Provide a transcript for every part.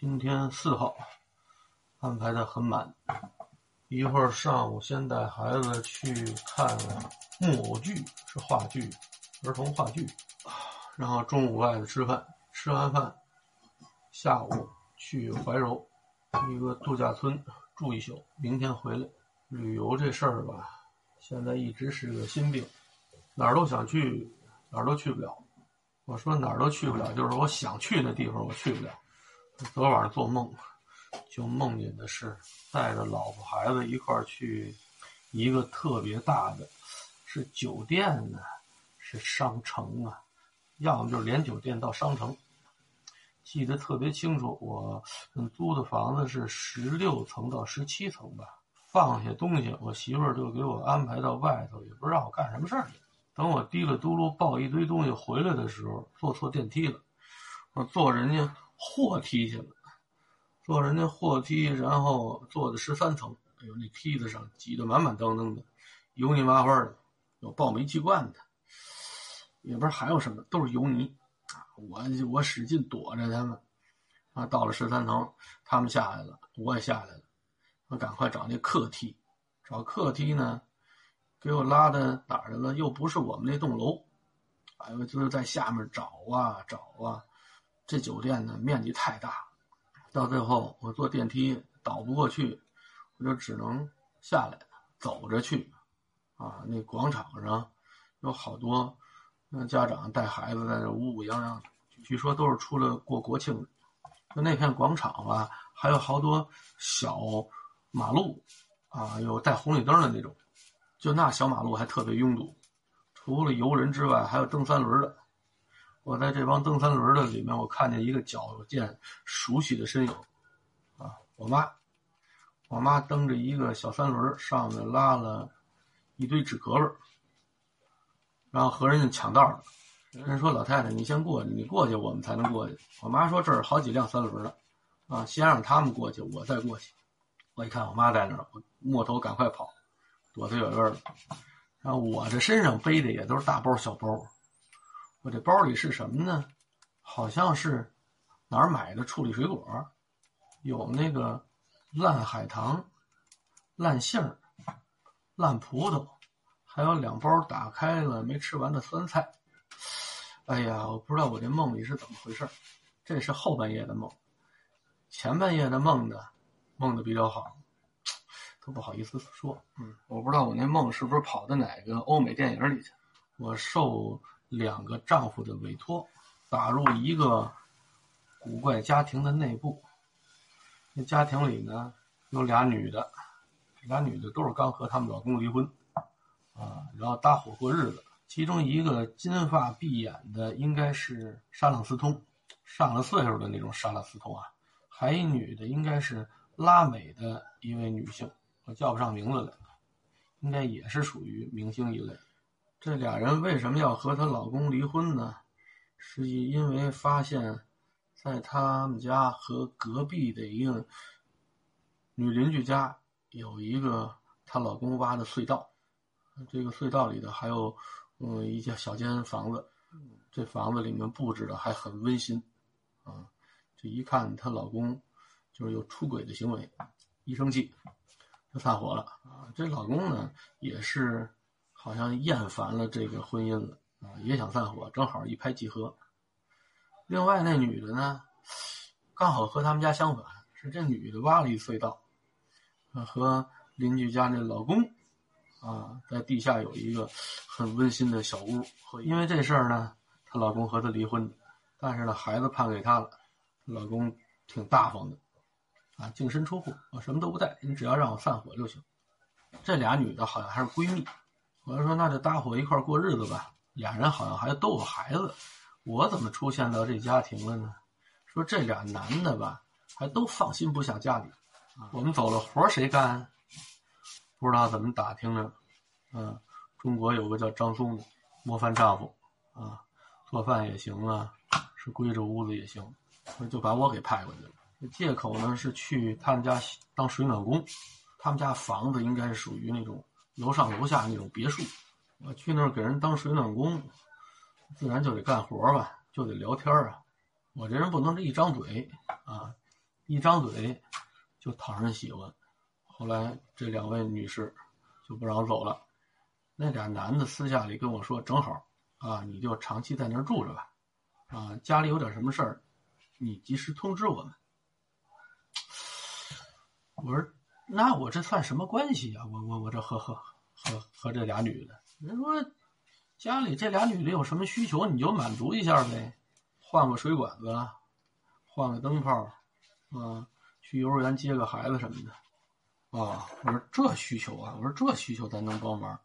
今天四号，安排的很满。一会儿上午先带孩子去看木偶剧，是话剧，儿童话剧。然后中午外头吃饭，吃完饭，下午去怀柔一个度假村住一宿，明天回来。旅游这事儿吧，现在一直是个心病，哪儿都想去，哪儿都去不了。我说哪儿都去不了，就是我想去的地方我去不了。昨晚上做梦，就梦见的是带着老婆孩子一块儿去一个特别大的，是酒店呢，是商城啊，要么就是连酒店到商城。记得特别清楚，我租的房子是十六层到十七层吧。放下东西，我媳妇儿就给我安排到外头，也不知道我干什么事儿。等我提了嘟噜抱一堆东西回来的时候，坐错电梯了，我坐人家。货梯去了，坐人家货梯，然后坐的十三层。哎呦，那梯子上挤得满满当当的，油泥麻花的，有爆煤气罐的，也不知道还有什么，都是油泥。我我使劲躲着他们。啊，到了十三层，他们下来了，我也下来了。我赶快找那客梯，找客梯呢，给我拉到哪儿去了？又不是我们那栋楼。哎呦，就是在下面找啊找啊。这酒店呢面积太大，到最后我坐电梯倒不过去，我就只能下来走着去。啊，那广场上有好多那家长带孩子在那乌乌泱泱的，据说都是出来过国庆。就那片广场吧，还有好多小马路，啊，有带红绿灯的那种，就那小马路还特别拥堵，除了游人之外，还有蹬三轮的。我在这帮蹬三轮的里面，我看见一个脚见熟悉的身影，啊，我妈，我妈蹬着一个小三轮，上面拉了一堆纸壳子，然后和人家抢道呢。人说：“老太太，你先过去，你过去我们才能过去。”我妈说：“这儿好几辆三轮呢，啊，先让他们过去，我再过去。”我一看我妈在那儿，我摸头赶快跑，躲得远远的。然后我这身上背的也都是大包小包。我这包里是什么呢？好像是哪儿买的处理水果，有那个烂海棠、烂杏、烂葡萄，还有两包打开了没吃完的酸菜。哎呀，我不知道我这梦里是怎么回事这是后半夜的梦，前半夜的梦呢，梦的比较好，都不好意思说。嗯，我不知道我那梦是不是跑到哪个欧美电影里去，我受。两个丈夫的委托，打入一个古怪家庭的内部。那家庭里呢，有俩女的，俩女的都是刚和他们老公离婚，啊，然后搭伙过日子。其中一个金发碧眼的，应该是沙朗斯通，上了岁数的那种沙朗斯通啊。还一女的，应该是拉美的一位女性，我叫不上名字来，应该也是属于明星一类。这俩人为什么要和她老公离婚呢？是因为发现，在他们家和隔壁的一个女邻居家有一个她老公挖的隧道，这个隧道里头还有嗯一间小间房子，这房子里面布置的还很温馨，啊，这一看她老公就是有出轨的行为，一生气就散伙了啊。这老公呢也是。好像厌烦了这个婚姻了啊，也想散伙，正好一拍即合。另外那女的呢，刚好和他们家相反，是这女的挖了一隧道，和邻居家那老公啊，在地下有一个很温馨的小屋。因为这事儿呢，她老公和她离婚，但是呢，孩子判给她了，老公挺大方的，啊，净身出户，我什么都不带，你只要让我散伙就行。这俩女的好像还是闺蜜。我就说那就搭伙一块过日子吧。俩人好像还都有孩子，我怎么出现到这家庭了呢？说这俩男的吧，还都放心不下家里。我们走了活谁干？不知道怎么打听着。嗯，中国有个叫张松的模范丈夫啊，做饭也行啊，是归着屋子也行，就把我给派过去了。借口呢是去他们家当水暖工，他们家房子应该是属于那种。楼上楼下那种别墅，我去那儿给人当水暖工，自然就得干活吧，就得聊天啊。我这人不能是一张嘴啊，一张嘴就讨人喜欢。后来这两位女士就不让我走了。那俩男的私下里跟我说：“正好啊，你就长期在那儿住着吧，啊，家里有点什么事儿，你及时通知我们。”我说：“那我这算什么关系呀？我我我这和和和和这俩女的，人说家里这俩女的有什么需求，你就满足一下呗，换个水管子，换个灯泡，啊，去幼儿园接个孩子什么的。”啊，我说这需求啊，我说这需求咱能帮忙。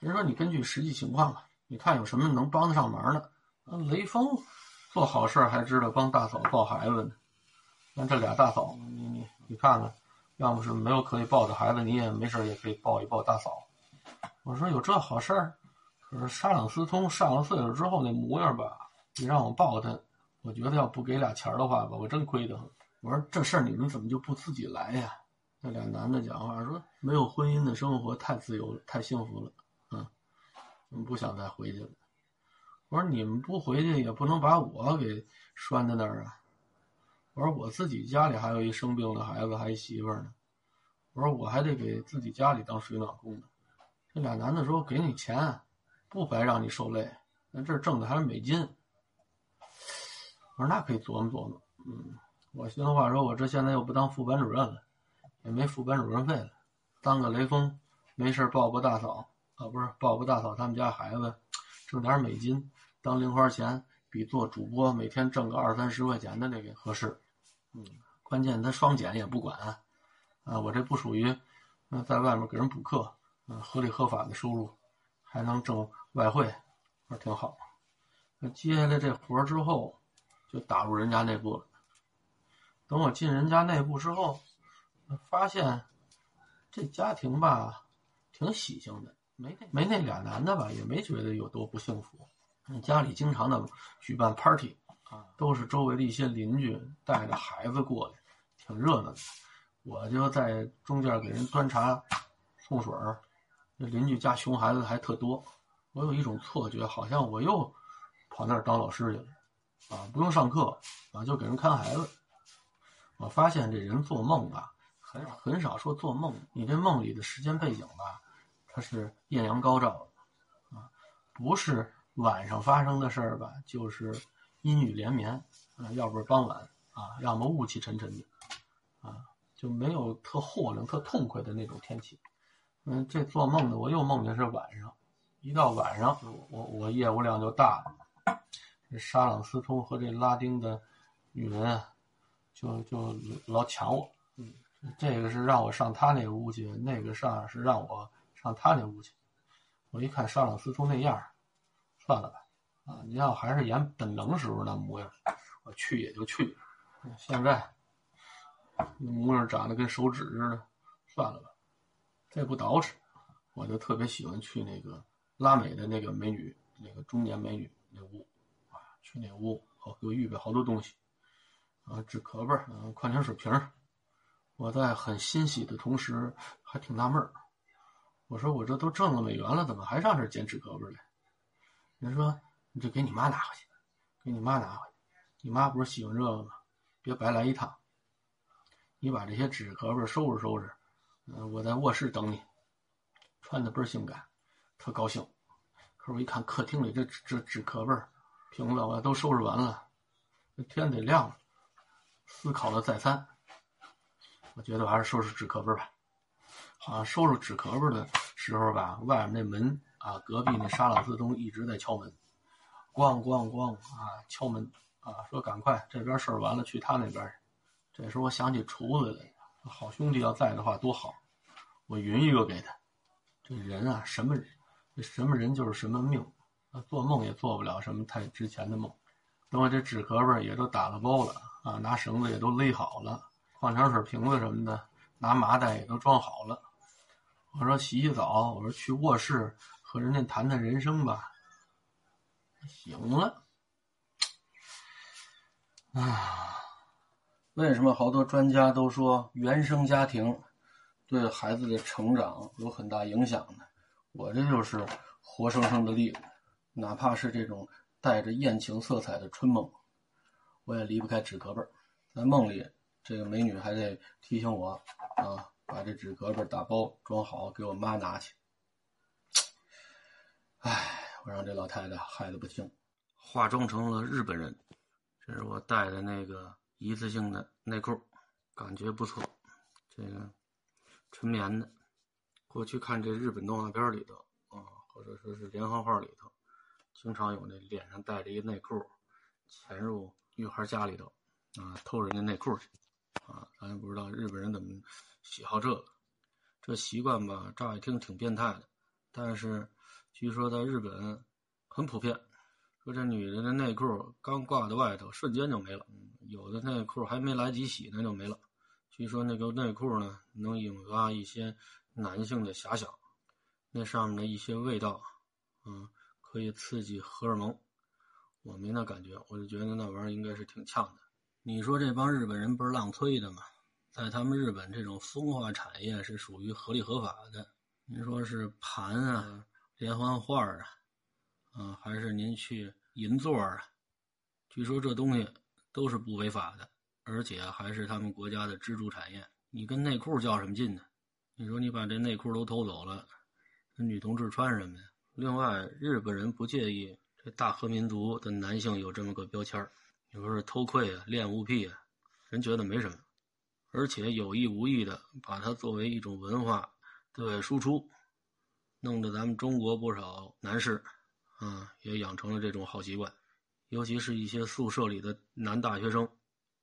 人说你根据实际情况吧，你看有什么能帮得上忙的。雷锋做好事还知道帮大嫂抱孩子呢。那这俩大嫂，你你你看看，要么是没有可以抱的孩子，你也没事也可以抱一抱大嫂。我说有这好事儿，可是沙朗斯通上了岁数之后那模样吧，你让我抱他，我觉得要不给俩钱儿的话吧，我真亏得很。我说这事儿你们怎么就不自己来呀？那俩男的讲话说：“没有婚姻的生活太自由了，太幸福了，啊，不想再回去了。”我说：“你们不回去，也不能把我给拴在那儿啊。”我说：“我自己家里还有一生病的孩子，还一媳妇呢。我说我还得给自己家里当水暖工呢。”这俩男的说：“给你钱，不白让你受累，咱这挣的还是美金。”我说：“那可以琢磨琢磨。”嗯，我心里话说：“我这现在又不当副班主任了。”也没副班主任费了，当个雷锋，没事抱抱大嫂啊，不是抱抱大嫂他们家孩子，挣点美金当零花钱，比做主播每天挣个二三十块钱的那个合适。嗯，关键他双减也不管，啊，我这不属于，嗯，在外面给人补课，嗯，合理合法的收入，还能挣外汇，那挺好。那接下来这活儿之后，就打入人家内部了。等我进人家内部之后。发现这家庭吧，挺喜庆的，没那没那俩男的吧，也没觉得有多不幸福。家里经常的举办 party 啊，都是周围的一些邻居带着孩子过来，挺热闹的。我就在中间给人端茶送水儿，那邻居家熊孩子还特多。我有一种错觉，好像我又跑那儿当老师去了啊，不用上课啊，就给人看孩子。我发现这人做梦吧。很少很少说做梦，你这梦里的时间背景吧，它是艳阳高照的，啊，不是晚上发生的事儿吧，就是阴雨连绵，啊，要不是傍晚，啊，要么雾气沉沉的，啊，就没有特豁亮、特痛快的那种天气。嗯，这做梦的我又梦见是晚上，一到晚上，我我业务量就大了，这沙朗斯通和这拉丁的女人啊就就老抢我。这个是让我上他那个屋去，那个上是让我上他那屋去。我一看沙朗斯通那样算了吧。啊，你要还是演本能时候那模样，我去也就去。现在那模样长得跟手指似的，算了吧。再不捯饬，我就特别喜欢去那个拉美的那个美女，那个中年美女那屋啊，去那屋，好给我预备好多东西啊，纸壳儿，嗯，矿泉水瓶。我在很欣喜的同时，还挺纳闷儿。我说：“我这都挣了美元了，怎么还上这捡纸壳儿来？”人说：“你就给你妈拿回去，给你妈拿回去。你妈不是喜欢这个吗？别白来一趟。你把这些纸壳儿收拾收拾，嗯，我在卧室等你。穿的倍儿性感，特高兴。可是我一看客厅里这这纸壳儿、瓶子，我都收拾完了，天得亮了。思考了再三。”我觉得我还是收拾纸壳儿吧。好像收拾纸壳儿的时候吧，外面那门啊，隔壁那沙朗斯通一直在敲门，咣咣咣啊，敲门啊，说赶快这边事儿完了，去他那边。这时候我想起厨子来了，好兄弟要在的话多好，我匀一个给他。这人啊，什么人，什么人就是什么命，做梦也做不了什么太值钱的梦。等我这纸壳儿也都打了包了啊，拿绳子也都勒好了。矿泉水瓶子什么的，拿麻袋也都装好了。我说洗洗澡，我说去卧室和人家谈谈人生吧。行了。啊，为什么好多专家都说原生家庭对孩子的成长有很大影响呢？我这就是活生生的例子。哪怕是这种带着艳情色彩的春梦，我也离不开纸壳儿。在梦里。这个美女还得提醒我啊，把这纸壳子打包装好，给我妈拿去。唉，我让这老太太害得不轻，化妆成了日本人。这是我带的那个一次性的内裤，感觉不错，这个纯棉的。过去看这日本动画片里头啊，或者说是连环画里头，经常有那脸上带着一个内裤，潜入女孩家里头啊，偷人家内裤去啊。咱也不知道日本人怎么喜好这个，这习惯吧，乍一听挺变态的，但是据说在日本很普遍。说这女人的内裤刚挂在外头，瞬间就没了，有的内裤还没来及洗呢就没了。据说那个内裤呢，能引发一些。男性的遐想，那上面的一些味道，嗯，可以刺激荷尔蒙。我没那感觉，我就觉得那玩意儿应该是挺呛的。你说这帮日本人不是浪催的吗？在他们日本，这种风化产业是属于合理合法的。您说是盘啊、连环画啊，啊，还是您去银座啊？据说这东西都是不违法的，而且还是他们国家的支柱产业。你跟内裤较什么劲呢？你说你把这内裤都偷走了，那女同志穿什么呀？另外，日本人不介意这大和民族的男性有这么个标签你说是偷窥啊、恋物癖啊，人觉得没什么，而且有意无意的把它作为一种文化对外输出，弄得咱们中国不少男士啊也养成了这种好习惯，尤其是一些宿舍里的男大学生，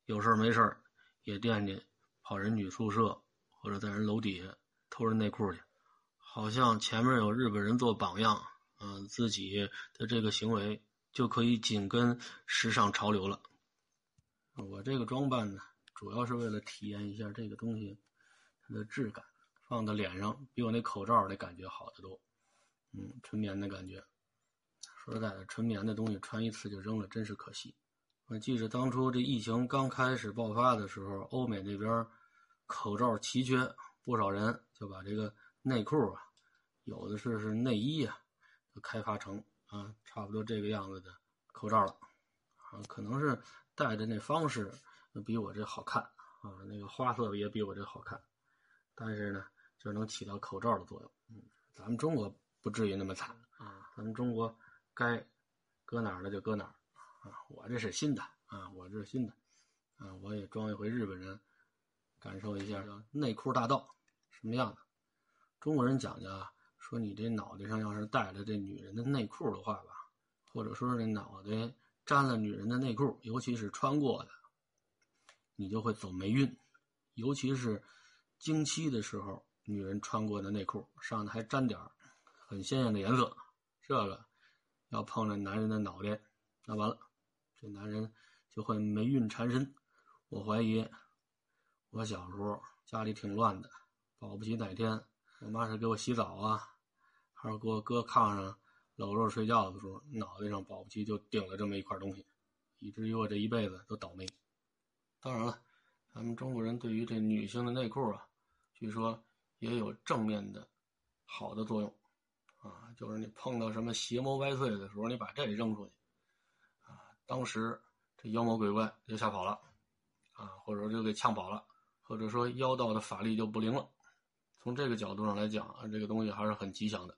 有事没事也惦记跑人女宿舍。或者在人楼底下偷人内裤去，好像前面有日本人做榜样，嗯，自己的这个行为就可以紧跟时尚潮流了。我这个装扮呢，主要是为了体验一下这个东西它的质感，放在脸上比我那口罩的感觉好得多。嗯，纯棉的感觉。说实在的，纯棉的东西穿一次就扔了，真是可惜。我记着当初这疫情刚开始爆发的时候，欧美那边。口罩奇缺，不少人就把这个内裤啊，有的是是内衣啊，开发成啊差不多这个样子的口罩了啊，可能是戴的那方式比我这好看啊，那个花色也比我这好看，但是呢，就能起到口罩的作用。嗯，咱们中国不至于那么惨啊，咱们中国该搁哪儿了就搁哪儿啊，我这是新的啊，我这是新的啊，我也装一回日本人。感受一下叫内裤大道什么样的？中国人讲究啊，说你这脑袋上要是戴了这女人的内裤的话吧，或者说是这脑袋沾了女人的内裤，尤其是穿过的，你就会走霉运。尤其是经期的时候，女人穿过的内裤上头还沾点很鲜艳的颜色，这个要碰着男人的脑袋，那完了，这男人就会霉运缠身。我怀疑。我小时候家里挺乱的，保不齐哪天我妈是给我洗澡啊，还是给我搁炕上搂着睡觉的时候，脑袋上保不齐就顶了这么一块东西，以至于我这一辈子都倒霉。当然了，咱们中国人对于这女性的内裤啊，据说也有正面的好的作用啊，就是你碰到什么邪魔歪祟的时候，你把这扔出去啊，当时这妖魔鬼怪就吓跑了啊，或者说就给呛跑了。或者说妖道的法力就不灵了，从这个角度上来讲啊，这个东西还是很吉祥的。